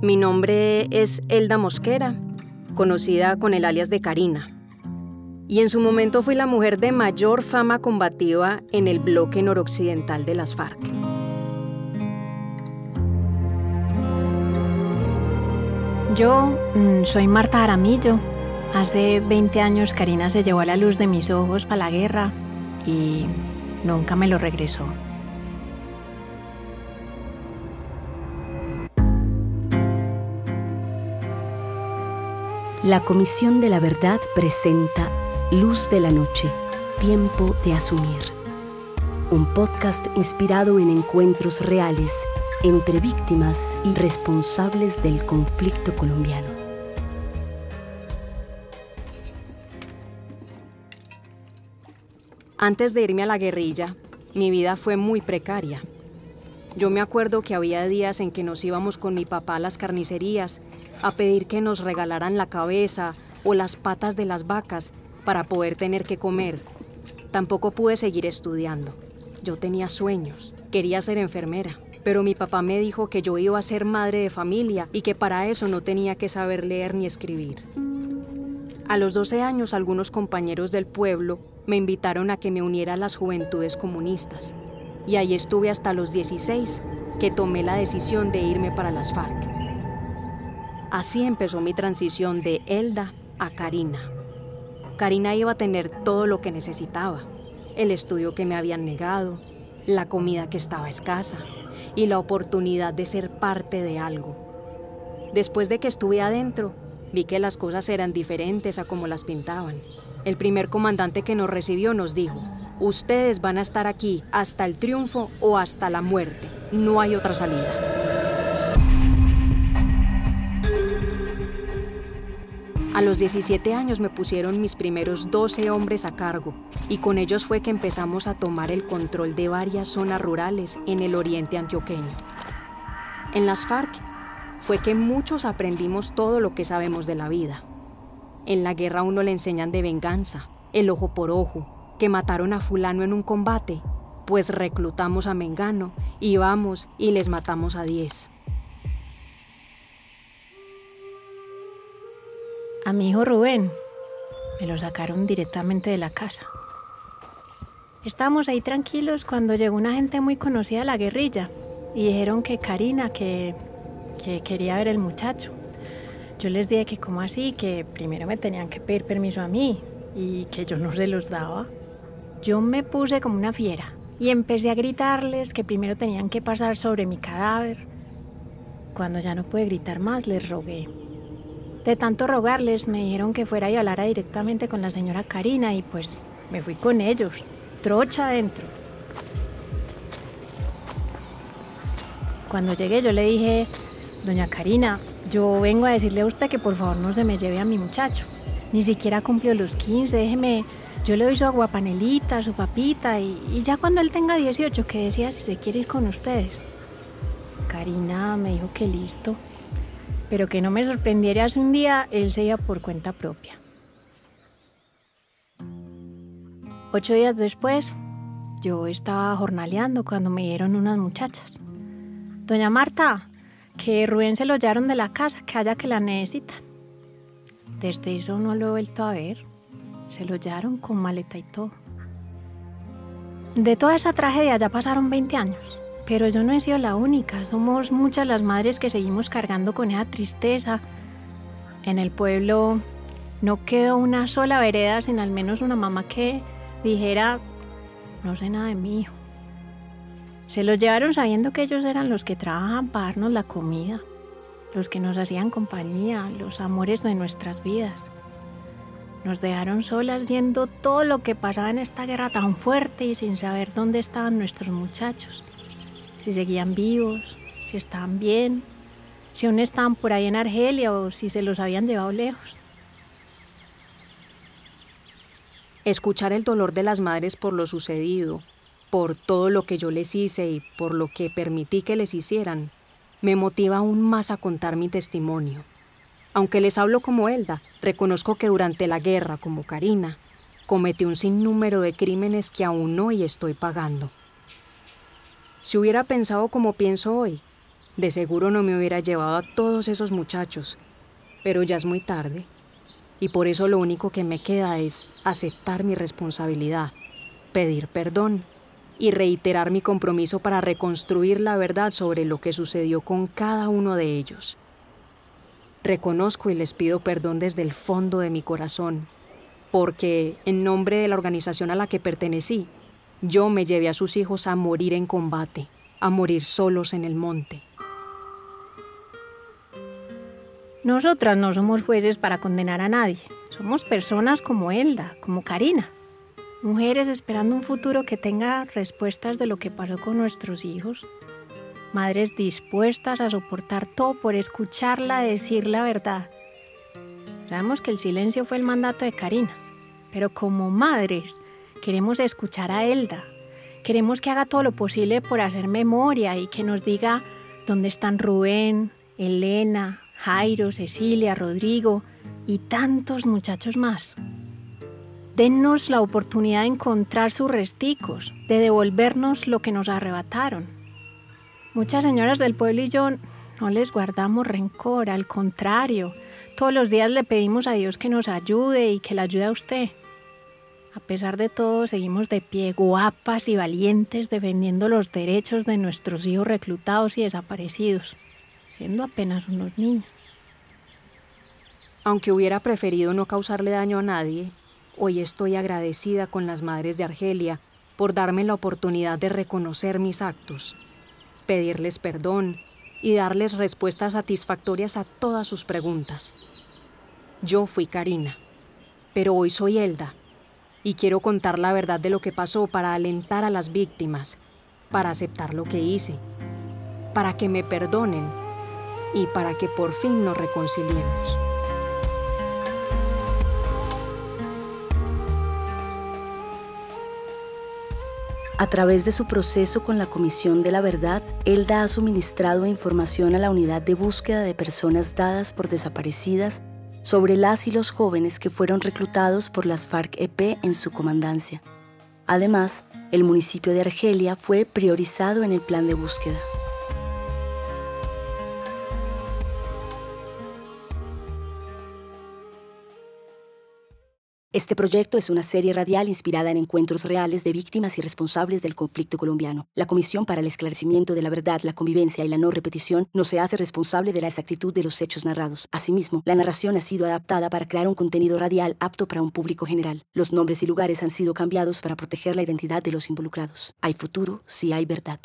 Mi nombre es Elda Mosquera, conocida con el alias de Karina. Y en su momento fui la mujer de mayor fama combativa en el bloque noroccidental de las FARC. Yo mm, soy Marta Aramillo. Hace 20 años Karina se llevó a la luz de mis ojos para la guerra y nunca me lo regresó. La Comisión de la Verdad presenta Luz de la Noche, Tiempo de Asumir. Un podcast inspirado en encuentros reales entre víctimas y responsables del conflicto colombiano. Antes de irme a la guerrilla, mi vida fue muy precaria. Yo me acuerdo que había días en que nos íbamos con mi papá a las carnicerías a pedir que nos regalaran la cabeza o las patas de las vacas para poder tener que comer. Tampoco pude seguir estudiando. Yo tenía sueños, quería ser enfermera, pero mi papá me dijo que yo iba a ser madre de familia y que para eso no tenía que saber leer ni escribir. A los 12 años algunos compañeros del pueblo me invitaron a que me uniera a las juventudes comunistas y ahí estuve hasta los 16, que tomé la decisión de irme para las FARC. Así empezó mi transición de Elda a Karina. Karina iba a tener todo lo que necesitaba, el estudio que me habían negado, la comida que estaba escasa y la oportunidad de ser parte de algo. Después de que estuve adentro, vi que las cosas eran diferentes a como las pintaban. El primer comandante que nos recibió nos dijo, ustedes van a estar aquí hasta el triunfo o hasta la muerte, no hay otra salida. A los 17 años me pusieron mis primeros 12 hombres a cargo y con ellos fue que empezamos a tomar el control de varias zonas rurales en el oriente antioqueño. En las FARC fue que muchos aprendimos todo lo que sabemos de la vida. En la guerra uno le enseñan de venganza, el ojo por ojo, que mataron a fulano en un combate, pues reclutamos a Mengano y vamos y les matamos a 10. A mi hijo Rubén me lo sacaron directamente de la casa. Estábamos ahí tranquilos cuando llegó una gente muy conocida de la guerrilla y dijeron que Karina, que, que quería ver el muchacho. Yo les dije que como así, que primero me tenían que pedir permiso a mí y que yo no se los daba. Yo me puse como una fiera y empecé a gritarles que primero tenían que pasar sobre mi cadáver. Cuando ya no pude gritar más, les rogué de tanto rogarles, me dijeron que fuera y hablara directamente con la señora Karina y pues me fui con ellos, trocha adentro. Cuando llegué yo le dije, doña Karina, yo vengo a decirle a usted que por favor no se me lleve a mi muchacho. Ni siquiera cumplió los 15, déjeme, yo le doy su aguapanelita, su papita y, y ya cuando él tenga 18 que decía si se quiere ir con ustedes. Karina me dijo que listo pero que no me sorprendiera si un día él se iba por cuenta propia. Ocho días después, yo estaba jornaleando cuando me dieron unas muchachas. Doña Marta, que Rubén se lo llevaron de la casa, que haya que la necesitan. Desde eso no lo he vuelto a ver. Se lo llevaron con maleta y todo. De toda esa tragedia ya pasaron 20 años. Pero yo no he sido la única, somos muchas las madres que seguimos cargando con esa tristeza. En el pueblo no quedó una sola vereda sin al menos una mamá que dijera, no sé nada de mi hijo. Se los llevaron sabiendo que ellos eran los que trabajan para darnos la comida, los que nos hacían compañía, los amores de nuestras vidas. Nos dejaron solas viendo todo lo que pasaba en esta guerra tan fuerte y sin saber dónde estaban nuestros muchachos si seguían vivos, si estaban bien, si aún estaban por ahí en Argelia o si se los habían llevado lejos. Escuchar el dolor de las madres por lo sucedido, por todo lo que yo les hice y por lo que permití que les hicieran, me motiva aún más a contar mi testimonio. Aunque les hablo como Elda, reconozco que durante la guerra, como Karina, cometí un sinnúmero de crímenes que aún hoy estoy pagando. Si hubiera pensado como pienso hoy, De seguro no me hubiera llevado a todos esos muchachos, pero ya es muy tarde. Y por eso lo único que me queda es aceptar mi responsabilidad, pedir perdón y reiterar mi compromiso para reconstruir la verdad sobre lo que sucedió con cada uno de ellos. Reconozco y les pido perdón desde el fondo de mi corazón, porque en nombre de la organización a la que pertenecí, yo me llevé a sus hijos a morir en combate, a morir solos en el monte. Nosotras no somos jueces para condenar a nadie. Somos personas como Elda, como Karina. Mujeres esperando un futuro que tenga respuestas de lo que pasó con nuestros hijos. Madres dispuestas a soportar todo por escucharla decir la verdad. Sabemos que el silencio fue el mandato de Karina, pero como madres queremos escuchar a Elda. Queremos que haga todo lo posible por hacer memoria y que nos diga dónde están Rubén, Elena, Jairo, Cecilia, Rodrigo y tantos muchachos más. Denos la oportunidad de encontrar sus resticos, de devolvernos lo que nos arrebataron. Muchas señoras del pueblo y yo no les guardamos rencor, al contrario, todos los días le pedimos a Dios que nos ayude y que le ayude a usted. A pesar de todo, seguimos de pie, guapas y valientes, defendiendo los derechos de nuestros hijos reclutados y desaparecidos, siendo apenas unos niños. Aunque hubiera preferido no causarle daño a nadie, Hoy estoy agradecida con las madres de Argelia por darme la oportunidad de reconocer mis actos, pedirles perdón y darles respuestas satisfactorias a todas sus preguntas. Yo fui Karina, pero hoy soy Elda y quiero contar la verdad de lo que pasó para alentar a las víctimas, para aceptar lo que hice, para que me perdonen y para que por fin nos reconciliemos. A través de su proceso con la Comisión de la Verdad, Elda ha suministrado información a la unidad de búsqueda de personas dadas por desaparecidas sobre las y los jóvenes que fueron reclutados por las FARC-EP en su comandancia. Además, el municipio de Argelia fue priorizado en el plan de búsqueda. Este proyecto es una serie radial inspirada en encuentros reales de víctimas y responsables del conflicto colombiano. La Comisión para el Esclarecimiento de la Verdad, la Convivencia y la No Repetición no se hace responsable de la exactitud de los hechos narrados. Asimismo, la narración ha sido adaptada para crear un contenido radial apto para un público general. Los nombres y lugares han sido cambiados para proteger la identidad de los involucrados. Hay futuro si hay verdad.